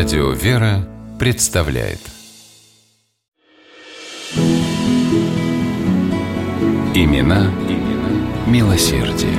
Радио «Вера» представляет Имена, имена милосердие.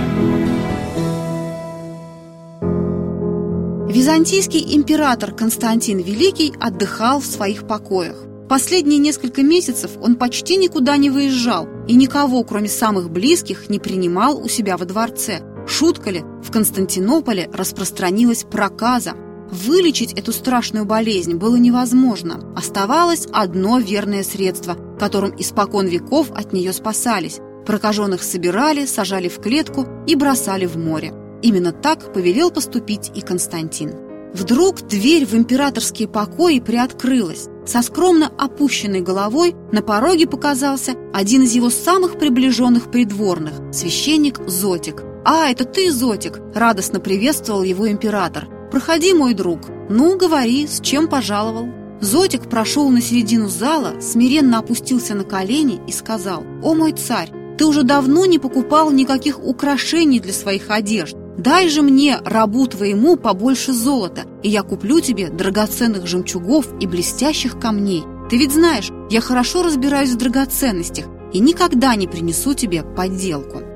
Византийский император Константин Великий отдыхал в своих покоях. Последние несколько месяцев он почти никуда не выезжал и никого, кроме самых близких, не принимал у себя во дворце. Шутка ли, в Константинополе распространилась проказа. Вылечить эту страшную болезнь было невозможно. Оставалось одно верное средство, которым испокон веков от нее спасались. Прокаженных собирали, сажали в клетку и бросали в море. Именно так повелел поступить и Константин. Вдруг дверь в императорские покои приоткрылась. Со скромно опущенной головой на пороге показался один из его самых приближенных придворных – священник Зотик. «А, это ты, Зотик!» – радостно приветствовал его император. «Проходи, мой друг. Ну, говори, с чем пожаловал?» Зотик прошел на середину зала, смиренно опустился на колени и сказал «О мой царь, ты уже давно не покупал никаких украшений для своих одежд. Дай же мне, рабу твоему, побольше золота, и я куплю тебе драгоценных жемчугов и блестящих камней. Ты ведь знаешь, я хорошо разбираюсь в драгоценностях и никогда не принесу тебе подделку».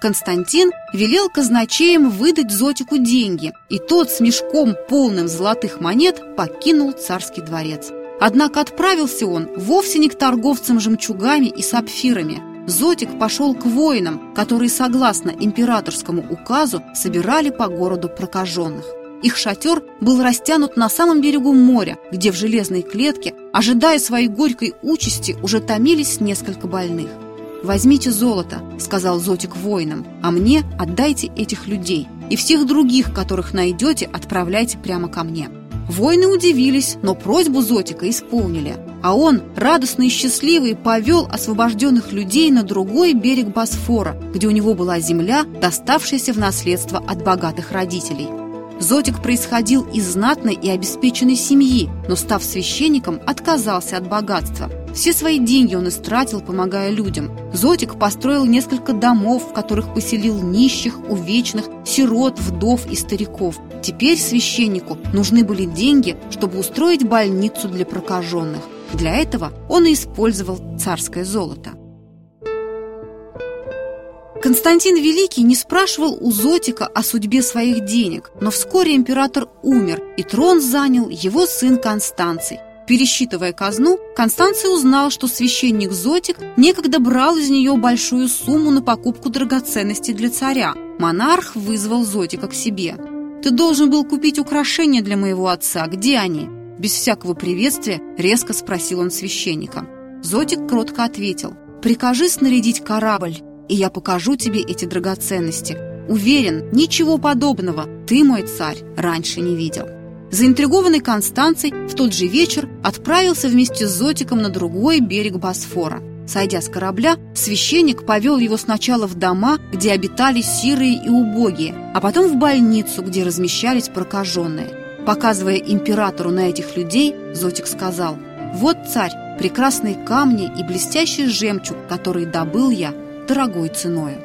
Константин велел казначеям выдать Зотику деньги, и тот с мешком полным золотых монет покинул царский дворец. Однако отправился он вовсе не к торговцам жемчугами и сапфирами. Зотик пошел к воинам, которые, согласно императорскому указу, собирали по городу прокаженных. Их шатер был растянут на самом берегу моря, где в железной клетке, ожидая своей горькой участи, уже томились несколько больных. «Возьмите золото», — сказал Зотик воинам, «а мне отдайте этих людей, и всех других, которых найдете, отправляйте прямо ко мне». Воины удивились, но просьбу Зотика исполнили, а он, радостный и счастливый, повел освобожденных людей на другой берег Босфора, где у него была земля, доставшаяся в наследство от богатых родителей. Зотик происходил из знатной и обеспеченной семьи, но, став священником, отказался от богатства – все свои деньги он истратил, помогая людям. Зотик построил несколько домов, в которых поселил нищих, увечных, сирот, вдов и стариков. Теперь священнику нужны были деньги, чтобы устроить больницу для прокаженных. Для этого он и использовал царское золото. Константин Великий не спрашивал у Зотика о судьбе своих денег, но вскоре император умер, и трон занял его сын Констанций. Пересчитывая казну, Констанция узнал, что священник Зотик некогда брал из нее большую сумму на покупку драгоценностей для царя. Монарх вызвал Зотика к себе. «Ты должен был купить украшения для моего отца. Где они?» Без всякого приветствия резко спросил он священника. Зотик кротко ответил. «Прикажи снарядить корабль, и я покажу тебе эти драгоценности. Уверен, ничего подобного ты, мой царь, раньше не видел». Заинтригованный Констанций в тот же вечер отправился вместе с Зотиком на другой берег Босфора. Сойдя с корабля, священник повел его сначала в дома, где обитали сирые и убогие, а потом в больницу, где размещались прокаженные. Показывая императору на этих людей, Зотик сказал, «Вот, царь, прекрасные камни и блестящий жемчуг, который добыл я дорогой ценою».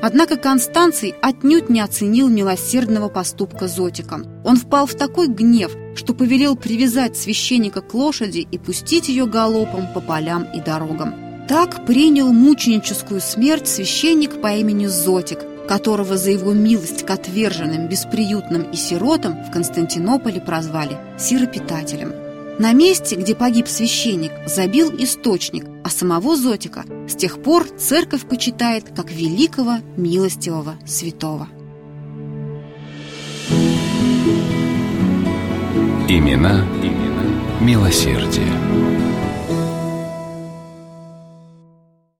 Однако Констанций отнюдь не оценил милосердного поступка Зотика. Он впал в такой гнев, что повелел привязать священника к лошади и пустить ее галопом по полям и дорогам. Так принял мученическую смерть священник по имени Зотик, которого за его милость к отверженным, бесприютным и сиротам в Константинополе прозвали сиропитателем. На месте, где погиб священник, забил источник, а самого Зотика с тех пор церковь почитает как великого милостивого святого. Имена, имена милосердие.